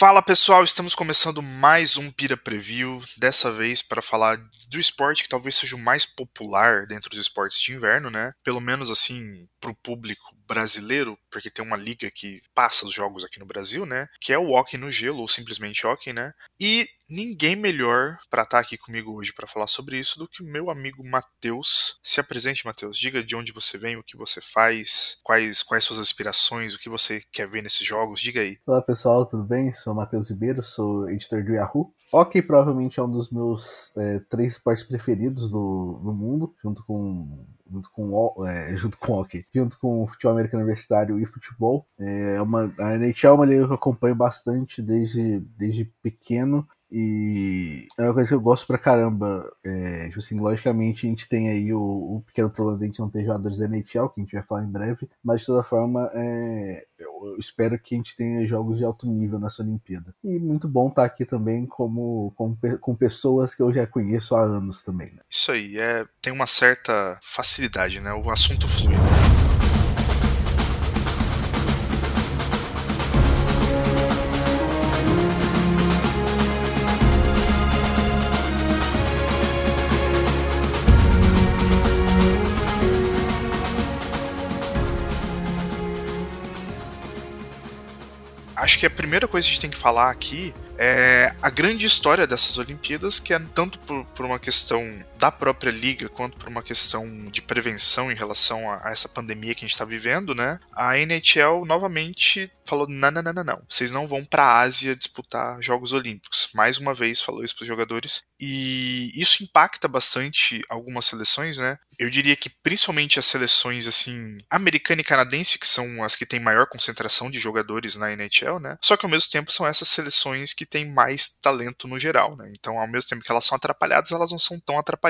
Fala pessoal, estamos começando mais um Pira Preview, dessa vez para falar do esporte que talvez seja o mais popular dentro dos esportes de inverno, né? Pelo menos assim, para o público brasileiro, porque tem uma liga que passa os jogos aqui no Brasil, né? Que é o hockey no gelo, ou simplesmente hockey, né? E ninguém melhor para estar tá aqui comigo hoje para falar sobre isso do que o meu amigo Matheus. Se apresente, Matheus. Diga de onde você vem, o que você faz, quais, quais suas aspirações, o que você quer ver nesses jogos. Diga aí. Olá, pessoal, tudo bem? Sou Matheus Ribeiro, sou editor do Yahoo. Hockey provavelmente é um dos meus é, três esportes preferidos do, do mundo, junto com junto com é, junto com hockey, junto com futebol americano universitário e futebol. É uma a NHL é uma liga que eu acompanho bastante desde desde pequeno e é uma coisa que eu gosto pra caramba. É, tipo assim, logicamente a gente tem aí o, o, pequeno problema de a gente não ter jogadores da NHL, que a gente vai falar em breve, mas de toda forma é, eu espero que a gente tenha jogos de alto nível nessa Olimpíada. E muito bom estar aqui também como, como com pessoas que eu já conheço há anos também. Né? Isso aí, é, tem uma certa facilidade, né? O assunto flui. Acho que a primeira coisa que a gente tem que falar aqui é a grande história dessas Olimpíadas, que é tanto por, por, uma questão da própria liga quanto por uma questão de prevenção em relação a, a essa pandemia que a gente está vivendo, né? A NHL novamente falou: não, não, não, não, não. Vocês não vão para a Ásia disputar Jogos Olímpicos. Mais uma vez falou isso para os jogadores. E isso impacta bastante algumas seleções, né? Eu diria que principalmente as seleções assim, americana e canadense, que são as que têm maior concentração de jogadores na NHL, né? Só que ao mesmo tempo são essas seleções que têm mais talento no geral, né? Então, ao mesmo tempo que elas são atrapalhadas, elas não são tão atrapalhadas.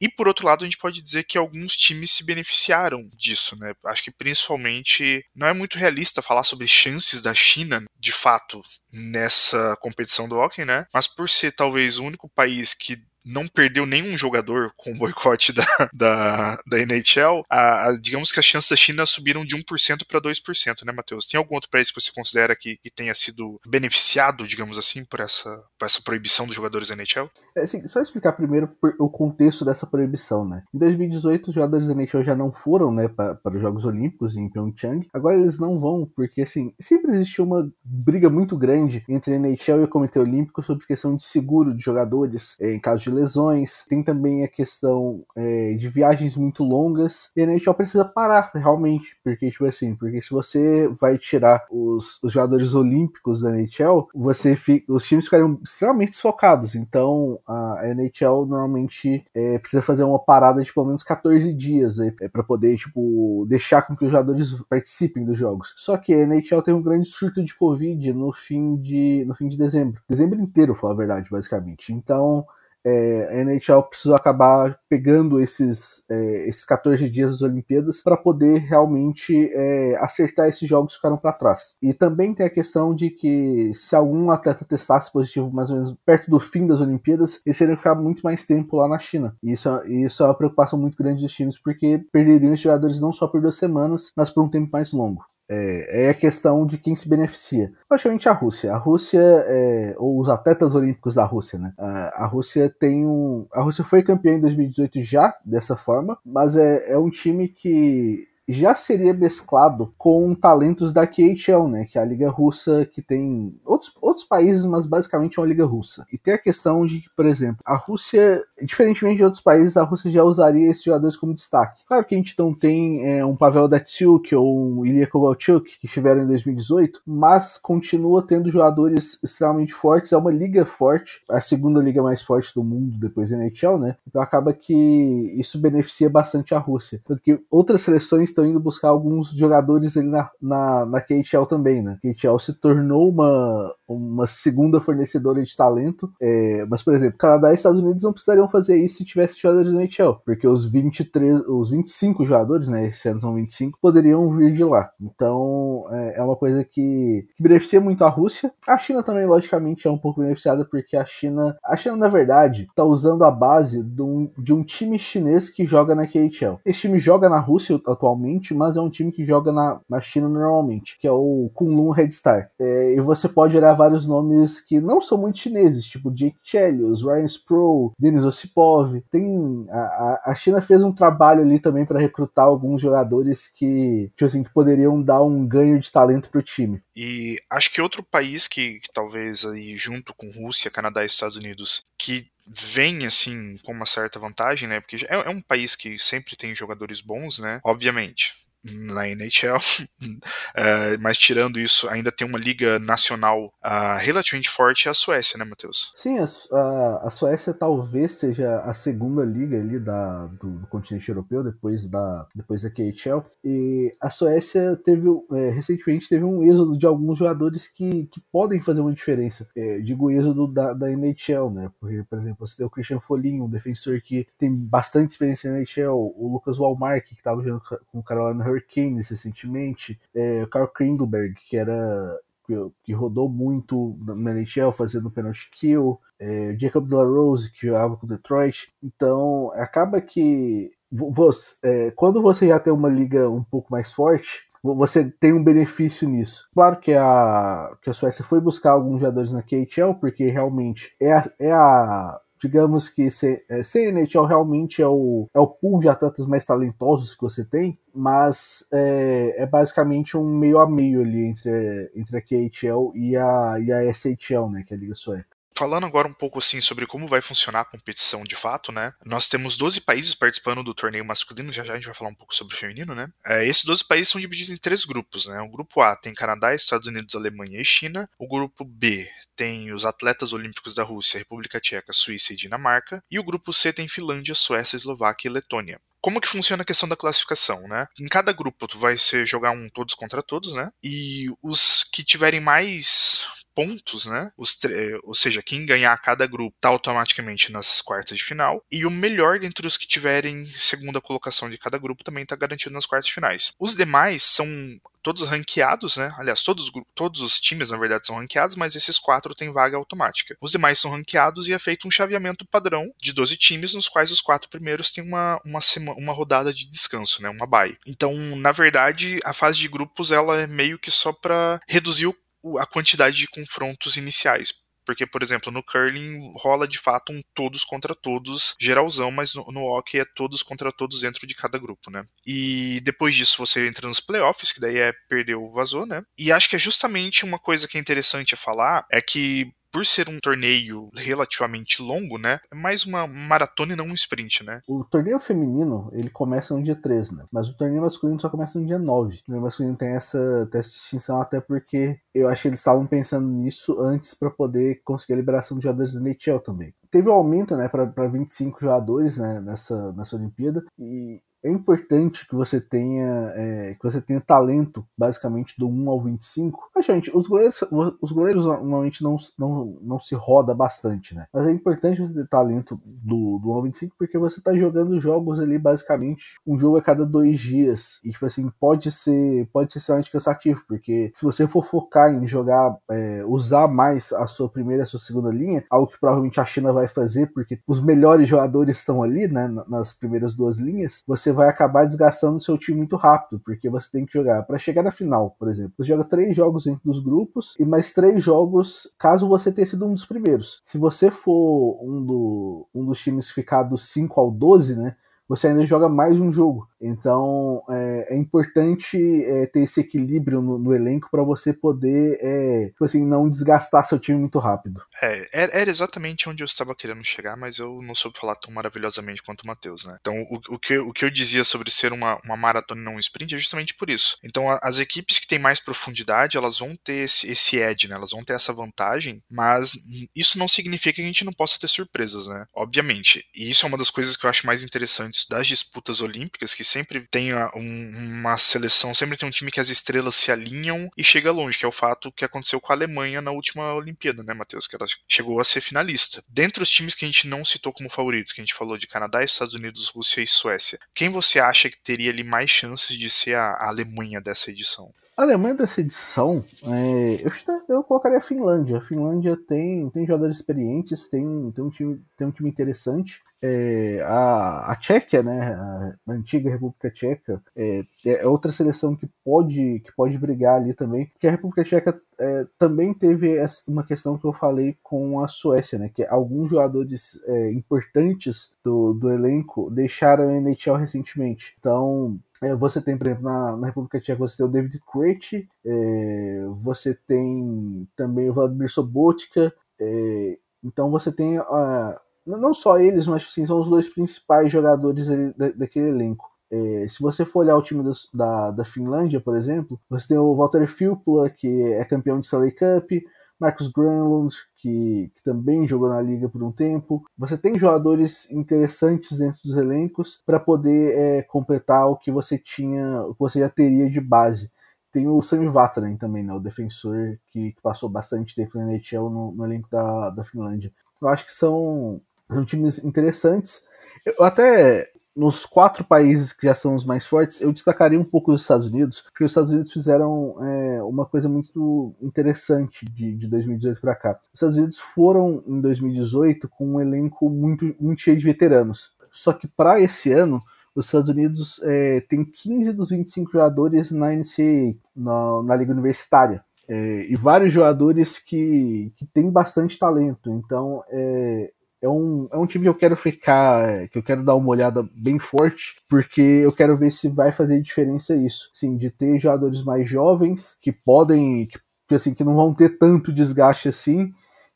E por outro lado, a gente pode dizer que alguns times se beneficiaram disso, né? Acho que principalmente não é muito realista falar sobre chances da China, de fato, nessa competição do hockey, né? Mas por ser talvez o único país que não perdeu nenhum jogador com o boicote da, da, da NHL, a, a, digamos que as chances da China subiram de 1% para 2%, né, Matheus? Tem algum outro país que você considera que, que tenha sido beneficiado, digamos assim, por essa, por essa proibição dos jogadores da NHL? É, assim, só explicar primeiro o contexto dessa proibição, né? Em 2018, os jogadores da NHL já não foram, né, para, os Jogos Olímpicos em Pyeongchang. Agora eles não vão, porque, assim, sempre existiu uma briga muito grande entre a NHL e o Comitê Olímpico sobre questão de seguro de jogadores é, em caso de lesões, tem também a questão é, de viagens muito longas, e a NHL precisa parar realmente, porque, tipo assim, porque se você vai tirar os, os jogadores olímpicos da NHL, você fica, os times ficariam extremamente desfocados, então a NHL normalmente é, precisa fazer uma parada de pelo menos 14 dias aí, é, para poder, tipo, deixar com que os jogadores participem dos jogos. Só que a NHL teve um grande surto de Covid no fim de, no fim de dezembro. Dezembro inteiro, falar a verdade, basicamente. Então, é, a NHL precisou acabar pegando esses, é, esses 14 dias das Olimpíadas para poder realmente é, acertar esses jogos que ficaram para trás. E também tem a questão de que se algum atleta testasse positivo mais ou menos perto do fim das Olimpíadas, eles iriam ficar muito mais tempo lá na China. E isso, isso é uma preocupação muito grande dos times, porque perderiam os jogadores não só por duas semanas, mas por um tempo mais longo. É, é, a questão de quem se beneficia. Praticamente a Rússia. A Rússia, é, ou os atletas olímpicos da Rússia, né? A, a, Rússia tem um. A Rússia foi campeã em 2018 já, dessa forma, mas é, é um time que já seria mesclado com talentos da KHL, né, que é a liga russa que tem outros, outros países, mas basicamente é uma liga russa. E tem a questão de que, por exemplo, a Rússia, diferentemente de outros países, a Rússia já usaria esses jogadores como destaque. Claro que a gente não tem é, um Pavel Datsuk ou um Ilya Kovalchuk que estiveram em 2018, mas continua tendo jogadores extremamente fortes, é uma liga forte, a segunda liga mais forte do mundo depois da NHL, né? Então acaba que isso beneficia bastante a Rússia. Tanto que outras seleções estão indo buscar alguns jogadores ali na, na, na KHL também, né? KHL se tornou uma, uma segunda fornecedora de talento, é, mas, por exemplo, Canadá e Estados Unidos não precisariam fazer isso se tivesse jogadores na NHL, porque os 23, os 25 jogadores, né, esse ano são 25, poderiam vir de lá. Então, é, é uma coisa que, que beneficia muito a Rússia. A China também, logicamente, é um pouco beneficiada, porque a China, a China, na verdade, está usando a base de um, de um time chinês que joga na KHL. Esse time joga na Rússia atualmente mas é um time que joga na, na China normalmente, que é o Kunlun Red Star. É, e você pode olhar vários nomes que não são muito chineses, tipo Jake Chelios, Ryan Sproul, Denis Osipov. Tem a, a China fez um trabalho ali também para recrutar alguns jogadores que, tipo assim, que poderiam dar um ganho de talento pro time. E acho que outro país que, que talvez aí junto com Rússia, Canadá e Estados Unidos que vem assim com uma certa vantagem, né? Porque é, é um país que sempre tem jogadores bons, né? Obviamente na NHL, é, mas tirando isso, ainda tem uma liga nacional uh, relativamente forte, é a Suécia, né, Matheus? Sim, a, a, a, Suécia talvez seja a segunda liga ali da, do, do, continente europeu, depois da, depois da KHL, e a Suécia teve, é, recentemente teve um êxodo de alguns jogadores que, que podem fazer uma diferença, é, digo êxodo da, da NHL, né, porque, por exemplo, você tem o Christian Foligno, um defensor que tem bastante experiência na NHL, o Lucas Walmark, que estava jogando com o Carolina Hurricanes recentemente, é, Carl Kringleberg, que era que rodou muito na NHL fazendo penalty kill, é, Jacob Delarose, que jogava com Detroit. Então, acaba que você, é, quando você já tem uma liga um pouco mais forte, você tem um benefício nisso. Claro que a, que a Suécia foi buscar alguns jogadores na KHL, porque realmente é a, é a digamos que CNHL é, realmente é o, é o pool de atletas mais talentosos que você tem, mas é, é basicamente um meio a meio ali entre, entre a KHL e a, e a SHL, né, que é a Liga Sueca. Falando agora um pouco assim sobre como vai funcionar a competição de fato, né? Nós temos 12 países participando do torneio masculino, já já a gente vai falar um pouco sobre o feminino, né? É, esses 12 países são divididos em três grupos, né? O grupo A tem Canadá, Estados Unidos, Alemanha e China. O grupo B tem os atletas olímpicos da Rússia, República Tcheca, Suíça e Dinamarca. E o grupo C tem Finlândia, Suécia, Eslováquia e Letônia como que funciona a questão da classificação, né? Em cada grupo tu vai ser jogar um todos contra todos, né? E os que tiverem mais pontos, né? Os ou seja, quem ganhar cada grupo tá automaticamente nas quartas de final. E o melhor entre os que tiverem segunda colocação de cada grupo também tá garantido nas quartas de finais. Os demais são todos ranqueados, né? Aliás, todos, todos os times, na verdade, são ranqueados, mas esses quatro têm vaga automática. Os demais são ranqueados e é feito um chaveamento padrão de 12 times, nos quais os quatro primeiros têm uma, uma, uma rodada de descanso, né? Uma bye. Então, na verdade, a fase de grupos ela é meio que só para reduzir o a quantidade de confrontos iniciais. Porque, por exemplo, no curling rola de fato um todos contra todos geralzão, mas no, no hockey é todos contra todos dentro de cada grupo, né? E depois disso você entra nos playoffs, que daí é perder o vazou, né? E acho que é justamente uma coisa que é interessante a falar é que por ser um torneio relativamente longo, né? É mais uma maratona e não um sprint, né? O torneio feminino, ele começa no dia 3, né? Mas o torneio masculino só começa no dia 9. O torneio masculino tem essa, tem essa distinção até porque eu acho que eles estavam pensando nisso antes para poder conseguir a liberação de jogadores da NHL também. Teve um aumento, né, para 25 jogadores, né, nessa, nessa Olimpíada, e é importante que você tenha é, que você tenha talento, basicamente, do 1 ao 25. Mas, gente, os goleiros, os goleiros normalmente não, não, não se roda bastante, né? Mas é importante você ter talento do, do 1 ao 25 porque você tá jogando jogos ali, basicamente, um jogo a cada dois dias. E, tipo assim, pode ser, pode ser extremamente cansativo, porque se você for focar em jogar, é, usar mais a sua primeira e a sua segunda linha, algo que provavelmente a China vai fazer, porque os melhores jogadores estão ali, né, nas primeiras duas linhas, você vai acabar desgastando seu time muito rápido, porque você tem que jogar para chegar na final, por exemplo. Você joga três jogos dentro dos grupos e mais três jogos caso você tenha sido um dos primeiros. Se você for um, do, um dos times ficar do 5 ao 12, né? Você ainda joga mais um jogo. Então é, é importante é, ter esse equilíbrio no, no elenco para você poder, é, tipo assim, não desgastar seu time muito rápido. É, era exatamente onde eu estava querendo chegar, mas eu não soube falar tão maravilhosamente quanto o Matheus, né? Então o, o, que, o que eu dizia sobre ser uma, uma maratona e não um sprint é justamente por isso. Então a, as equipes que têm mais profundidade, elas vão ter esse, esse edge, né? Elas vão ter essa vantagem, mas isso não significa que a gente não possa ter surpresas, né? Obviamente. E isso é uma das coisas que eu acho mais interessantes das disputas olímpicas, que sempre tem um, uma seleção, sempre tem um time que as estrelas se alinham e chega longe, que é o fato que aconteceu com a Alemanha na última Olimpíada, né, Matheus? Que ela chegou a ser finalista. Dentre os times que a gente não citou como favoritos, que a gente falou de Canadá, Estados Unidos, Rússia e Suécia, quem você acha que teria ali mais chances de ser a Alemanha dessa edição? A Alemanha dessa edição, é, eu, eu colocaria a Finlândia. A Finlândia tem, tem jogadores experientes, tem, tem, um, time, tem um time interessante. É, a, a Tchequia, né, a, antiga República Tcheca, é, é, outra seleção que pode, que pode brigar ali também, porque a República Tcheca é, também teve uma questão que eu falei com a Suécia, né, que alguns jogadores é, importantes do, do elenco deixaram a NHL recentemente. Então, é, você tem, por exemplo, na, na, República Tcheca, você tem o David Krejci, é, você tem também o Vladimir Sobotka, é, então você tem não só eles, mas assim, são os dois principais jogadores daquele elenco. É, se você for olhar o time da, da Finlândia, por exemplo, você tem o Walter Filppula, que é campeão de Stanley Cup, Marcus Granlund, que, que, também jogou na liga por um tempo. Você tem jogadores interessantes dentro dos elencos para poder é, completar o que você tinha, o que você já teria de base. Tem o Sami Vatanen também, né, o defensor que, que passou bastante tempo na NHL no, no elenco da, da Finlândia. Eu acho que são são times interessantes. Eu até nos quatro países que já são os mais fortes, eu destacaria um pouco os Estados Unidos, porque os Estados Unidos fizeram é, uma coisa muito interessante de, de 2018 para cá. Os Estados Unidos foram em 2018 com um elenco muito, muito cheio de veteranos. Só que para esse ano, os Estados Unidos é, tem 15 dos 25 jogadores na NCAA, na, na Liga Universitária. É, e vários jogadores que, que têm bastante talento. Então, é, é um, é um time que eu quero ficar, que eu quero dar uma olhada bem forte, porque eu quero ver se vai fazer diferença isso. Sim, de ter jogadores mais jovens que podem, que, assim, que não vão ter tanto desgaste assim,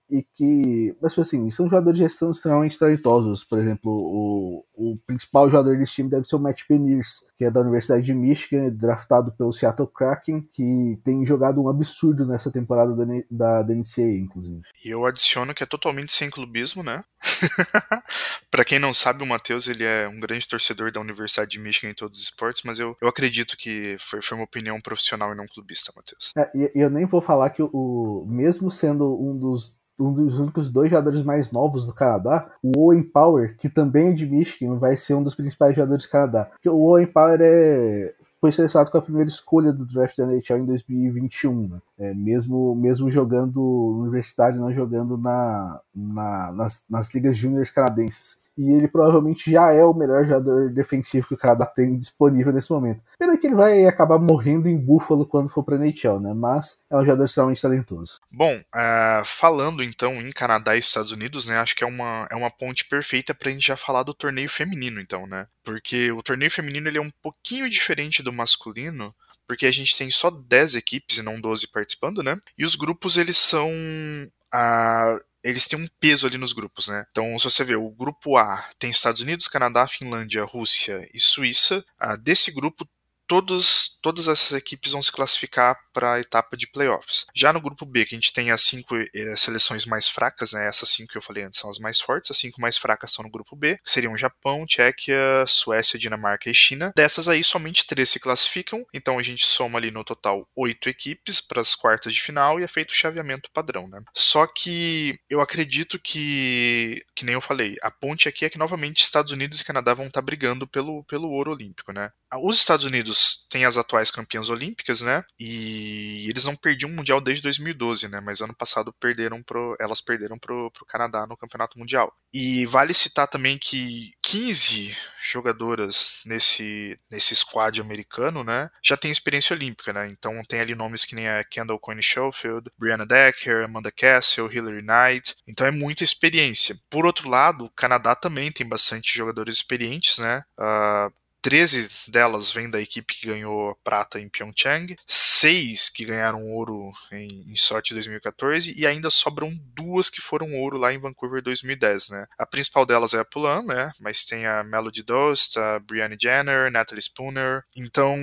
e que, mas tipo assim, são jogadores de gestão extremamente talentosos. Por exemplo, o, o principal jogador desse time deve ser o Matt Beniers, que é da Universidade de Michigan, draftado pelo Seattle Kraken, que tem jogado um absurdo nessa temporada da, da, da NCAA, inclusive. E eu adiciono que é totalmente sem clubismo, né? para quem não sabe, o Matheus ele é um grande torcedor da Universidade de Michigan em todos os esportes, mas eu, eu acredito que foi, foi uma opinião profissional e não clubista, Matheus. É, e eu nem vou falar que o mesmo sendo um dos um dos únicos dois jogadores mais novos do Canadá, o Owen Power, que também é de Michigan, vai ser um dos principais jogadores do Canadá. O Owen Power é, foi selecionado com a primeira escolha do draft da NHL em 2021, né? é, mesmo, mesmo jogando universidade, não jogando na, na nas, nas ligas júniores canadenses e ele provavelmente já é o melhor jogador defensivo que o Canadá tem disponível nesse momento. Pena que ele vai acabar morrendo em Buffalo quando for para NHL, né? Mas é um jogador extremamente talentoso. Bom, uh, falando então em Canadá e Estados Unidos, né? Acho que é uma, é uma ponte perfeita para a gente já falar do torneio feminino, então, né? Porque o torneio feminino ele é um pouquinho diferente do masculino, porque a gente tem só 10 equipes e não 12 participando, né? E os grupos eles são a eles têm um peso ali nos grupos, né? Então, se você vê, o grupo A tem Estados Unidos, Canadá, Finlândia, Rússia e Suíça. Ah, desse grupo, todos, todas essas equipes vão se classificar para a etapa de playoffs. Já no grupo B, que a gente tem as cinco eh, seleções mais fracas, né, essas cinco que eu falei antes são as mais fortes, as cinco mais fracas são no grupo B, que seriam Japão, Tchequia, Suécia, Dinamarca e China. Dessas aí, somente três se classificam, então a gente soma ali no total oito equipes para as quartas de final e é feito o chaveamento padrão. Né? Só que eu acredito que, que nem eu falei, a ponte aqui é que novamente Estados Unidos e Canadá vão estar tá brigando pelo, pelo ouro olímpico. Né? Os Estados Unidos têm as atuais campeãs olímpicas, né? E eles não perdiam o Mundial desde 2012, né? Mas ano passado perderam pro, elas perderam pro, pro Canadá no Campeonato Mundial. E vale citar também que 15 jogadoras nesse, nesse squad americano, né? Já tem experiência olímpica, né? Então tem ali nomes que nem a Kendall Coyne Schofield, Brianna Decker, Amanda Castle, Hillary Knight. Então é muita experiência. Por outro lado, o Canadá também tem bastante jogadores experientes, né? Uh, 13 delas vêm da equipe que ganhou prata em Pyeongchang, 6 que ganharam ouro em, em Sochi 2014 e ainda sobram duas que foram ouro lá em Vancouver 2010, né? A principal delas é a Pulan, né? Mas tem a Melody Dost, a Brianne Jenner, Natalie Spooner. Então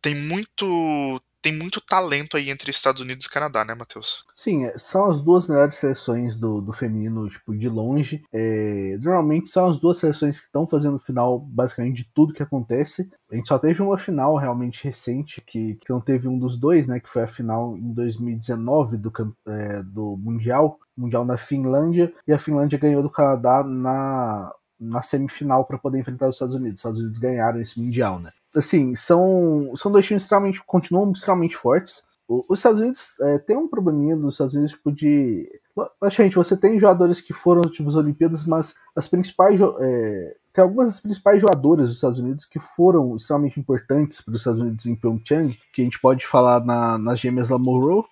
tem muito tem muito talento aí entre Estados Unidos e Canadá, né, Matheus? Sim, é, são as duas melhores seleções do, do feminino, tipo, de longe. É, normalmente são as duas seleções que estão fazendo final, basicamente, de tudo que acontece. A gente só teve uma final realmente recente, que, que não teve um dos dois, né, que foi a final em 2019 do, é, do Mundial, Mundial na Finlândia, e a Finlândia ganhou do Canadá na na semifinal para poder enfrentar os Estados Unidos. Os Estados Unidos ganharam esse Mundial, né? Assim, são, são dois times extremamente, continuam extremamente fortes. os Estados Unidos é, tem um probleminha dos Estados Unidos, tipo, de. Logicamente, você tem jogadores que foram tipo as Olimpíadas, mas as principais. É, tem algumas das principais jogadoras dos Estados Unidos que foram extremamente importantes para os Estados Unidos em Pyeongchang, que a gente pode falar na, nas gêmeas Lamoureau,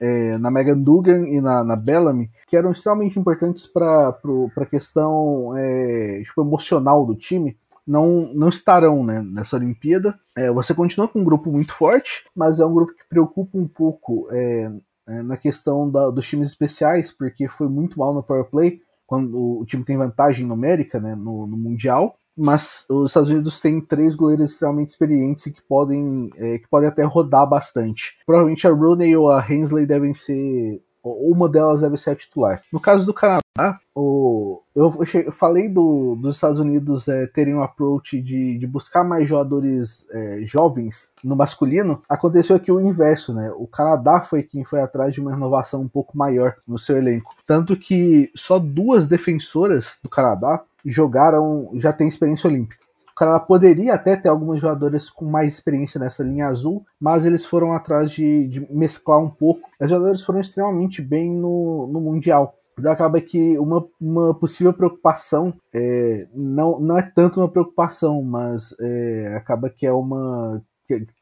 é, na Megan Dugan e na, na Bellamy, que eram extremamente importantes para a questão é, tipo, emocional do time, não, não estarão né, nessa Olimpíada. É, você continua com um grupo muito forte, mas é um grupo que preocupa um pouco é, é, na questão da, dos times especiais, porque foi muito mal no power play, quando o time tem vantagem numérica né, no, no Mundial mas os Estados Unidos têm três goleiros extremamente experientes e que podem, é, que podem até rodar bastante. Provavelmente a Rooney ou a Hensley devem ser. Uma delas deve ser a titular. No caso do Canadá, o, eu, eu falei do, dos Estados Unidos é, terem um approach de, de buscar mais jogadores é, jovens no masculino. Aconteceu aqui o inverso, né? O Canadá foi quem foi atrás de uma renovação um pouco maior no seu elenco. Tanto que só duas defensoras do Canadá jogaram, já têm experiência olímpica. O Canadá poderia até ter algumas jogadoras com mais experiência nessa linha azul, mas eles foram atrás de, de mesclar um pouco. As jogadoras foram extremamente bem no, no Mundial. Acaba que uma, uma possível preocupação é, não, não é tanto uma preocupação, mas é, acaba que é uma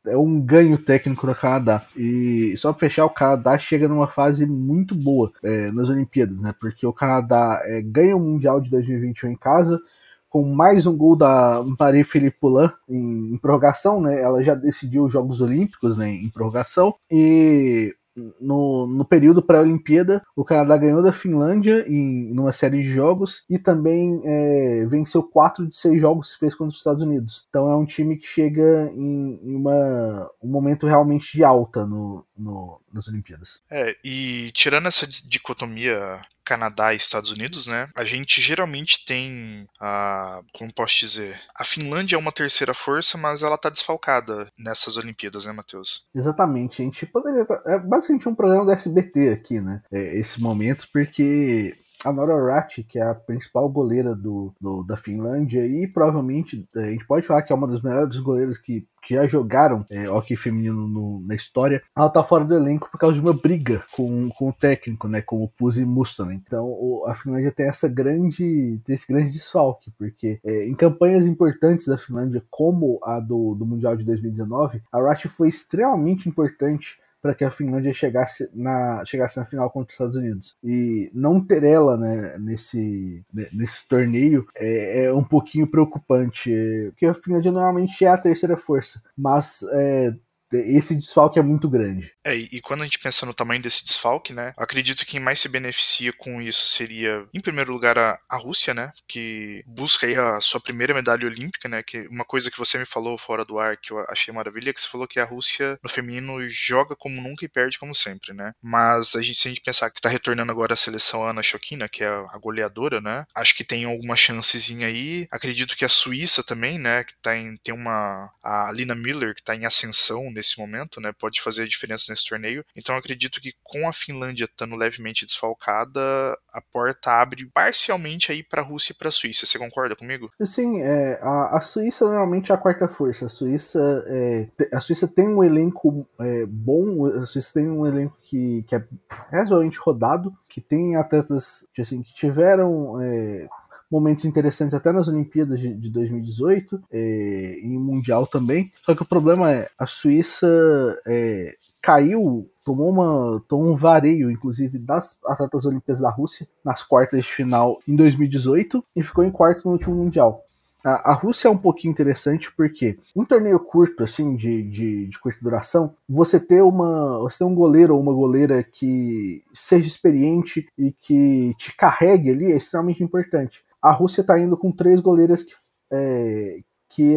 é um ganho técnico no Canadá. E só para fechar, o Canadá chega numa fase muito boa é, nas Olimpíadas, né? Porque o Canadá é, ganha o Mundial de 2021 em casa, com mais um gol da Marie-Philippe Poulin em, em, prorrogação, né? Ela já decidiu os Jogos Olímpicos né, em prorrogação. E no, no período pré-Olimpíada, o Canadá ganhou da Finlândia em numa série de jogos e também é, venceu quatro de seis jogos que fez contra os Estados Unidos. Então é um time que chega em, em uma, um momento realmente de alta no, no, nas Olimpíadas. É, e tirando essa dicotomia Canadá e Estados Unidos, né? A gente geralmente tem a, como posso dizer, a Finlândia é uma terceira força, mas ela tá desfalcada nessas Olimpíadas, né, Matheus? Exatamente. A gente poderia é basicamente um programa do SBT aqui, né? É, esse momento, porque a Nora Ratti, que é a principal goleira do, do, da Finlândia, e provavelmente a gente pode falar que é uma das melhores goleiras que, que já jogaram é, hockey feminino no, na história, ela tá fora do elenco por causa de uma briga com, com o técnico, né, com o Puzzi Mustonen. Então o, a Finlândia tem essa grande, tem esse grande desfalque, porque é, em campanhas importantes da Finlândia, como a do, do Mundial de 2019, a Ratti foi extremamente importante para que a Finlândia chegasse na, chegasse na final contra os Estados Unidos. E não ter ela né, nesse, nesse torneio é, é um pouquinho preocupante, porque a Finlândia normalmente é a terceira força, mas é, esse desfalque é muito grande. É, e quando a gente pensa no tamanho desse desfalque, né, acredito que quem mais se beneficia com isso seria, em primeiro lugar, a, a Rússia, né, que busca aí a sua primeira medalha olímpica, né, que uma coisa que você me falou fora do ar que eu achei maravilha, é que você falou que a Rússia no feminino joga como nunca e perde como sempre, né, mas a gente, se a gente pensar que tá retornando agora a seleção Ana Chokina, que é a goleadora, né, acho que tem alguma chancezinha aí, acredito que a Suíça também, né, que tá em, tem uma, a Lina Miller, que tá em ascensão nesse momento, né? Pode fazer a diferença nesse torneio. Então acredito que com a Finlândia estando levemente desfalcada, a porta abre parcialmente aí para a Rússia e para a Suíça. Você concorda comigo? Sim, é, a, a, Suíça normalmente é a quarta força. A Suíça, é, a Suíça tem um elenco é, bom, a Suíça tem um elenco que, que é razoavelmente rodado, que tem atletas assim, que tiveram é, momentos interessantes até nas Olimpíadas de, de 2018 é, e Mundial também. Só que o problema é a Suíça é, caiu, tomou, uma, tomou um vareio, inclusive, das atletas olímpicas da Rússia nas quartas de final em 2018 e ficou em quarto no último Mundial. A, Rússia é um pouquinho interessante porque um torneio curto, assim, de, de, de, curta duração, você ter uma. Você ter um goleiro ou uma goleira que seja experiente e que te carregue ali é extremamente importante a Rússia está indo com três goleiras que, é, que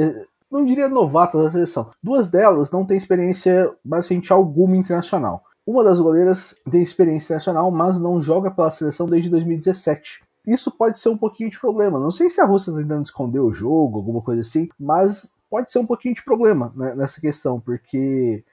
não diria novatas da seleção. Duas delas não têm experiência basicamente alguma internacional. Uma das goleiras tem experiência internacional, mas não joga pela seleção desde 2017. Isso pode ser um pouquinho de problema. Não sei se a Rússia está tentando esconder o jogo, alguma coisa assim, mas pode ser um pouquinho de problema né, nessa questão, porque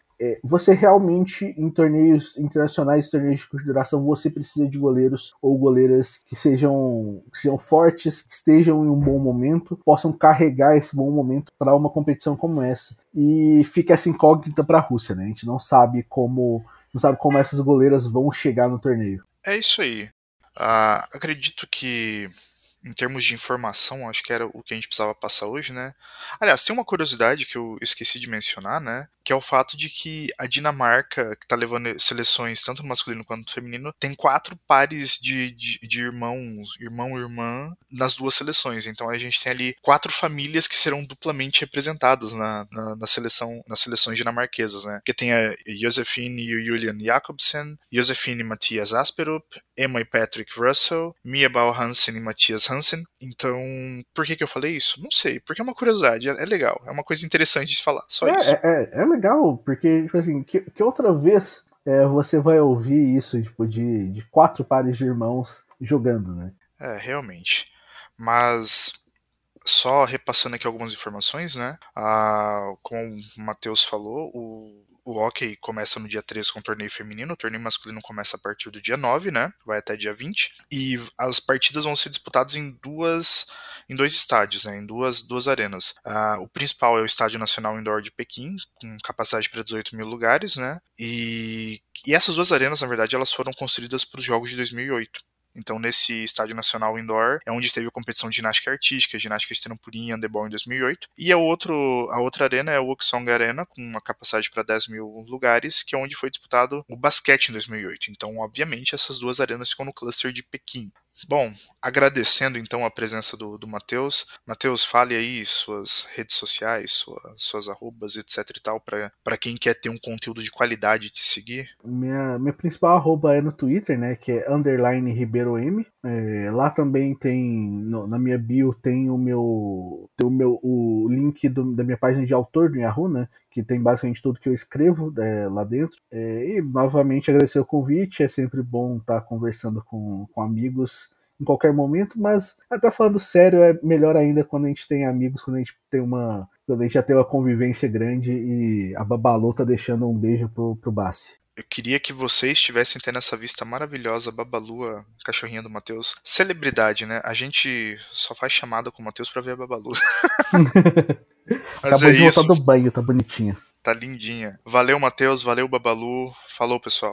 você realmente, em torneios internacionais, torneios de consideração, você precisa de goleiros ou goleiras que sejam, que sejam fortes, que estejam em um bom momento, possam carregar esse bom momento para uma competição como essa. E fica essa incógnita para a Rússia, né? A gente não sabe como não sabe como essas goleiras vão chegar no torneio. É isso aí. Uh, acredito que em termos de informação, acho que era o que a gente precisava passar hoje, né? Aliás, tem uma curiosidade que eu esqueci de mencionar, né? Que é o fato de que a Dinamarca, que tá levando seleções tanto no masculino quanto no feminino, tem quatro pares de, de, de irmãos, irmão e irmã, nas duas seleções. Então a gente tem ali quatro famílias que serão duplamente representadas na, na, na seleção, nas seleções dinamarquesas, né? Porque tem a Josefine e o Julian Jacobsen, Josefine e Mathias Asperup, Emma e Patrick Russell, Mia Bau Hansen e Mathias Hansen. Então, por que, que eu falei isso? Não sei, porque é uma curiosidade, é, é legal, é uma coisa interessante de falar, só é, isso. É, é, legal, porque, tipo assim, que, que outra vez é, você vai ouvir isso, tipo, de, de quatro pares de irmãos jogando, né? É, realmente. Mas só repassando aqui algumas informações, né? Ah, como o Matheus falou, o o hockey começa no dia 13 com o torneio feminino, o torneio masculino começa a partir do dia 9, né? Vai até dia 20. E as partidas vão ser disputadas em duas em dois estádios, né, em duas, duas arenas. Uh, o principal é o Estádio Nacional Indoor de Pequim, com capacidade para 18 mil lugares, né? E, e essas duas arenas, na verdade, elas foram construídas para os Jogos de 2008. Então, nesse estádio nacional indoor é onde teve a competição de ginástica artística, ginástica de trampolim handebol em 2008. E a, outro, a outra arena é o Uksong Arena, com uma capacidade para 10 mil lugares, que é onde foi disputado o basquete em 2008. Então, obviamente, essas duas arenas ficam no cluster de Pequim. Bom, agradecendo então a presença do, do Matheus. Matheus, fale aí suas redes sociais, sua, suas arrobas, etc e tal, para quem quer ter um conteúdo de qualidade te seguir. Minha, minha principal arroba é no Twitter, né, que é underline Ribeiro M. É, lá também tem, no, na minha bio tem o meu, tem o meu o link do, da minha página de autor do Yahoo, né, que tem basicamente tudo que eu escrevo é, lá dentro. É, e novamente agradecer o convite, é sempre bom estar conversando com, com amigos em qualquer momento, mas até falando sério, é melhor ainda quando a gente tem amigos, quando a gente tem uma. Quando a gente já tem uma convivência grande e a Babalu tá deixando um beijo pro, pro Bassi. Eu queria que vocês estivessem tendo essa vista maravilhosa, Babalu, a cachorrinha do Matheus. Celebridade, né? A gente só faz chamada com o Matheus pra ver a Babalu. Mas Acabou é de voltar do banho, tá bonitinha. Tá lindinha. Valeu, Matheus. Valeu, Babalu. Falou, pessoal.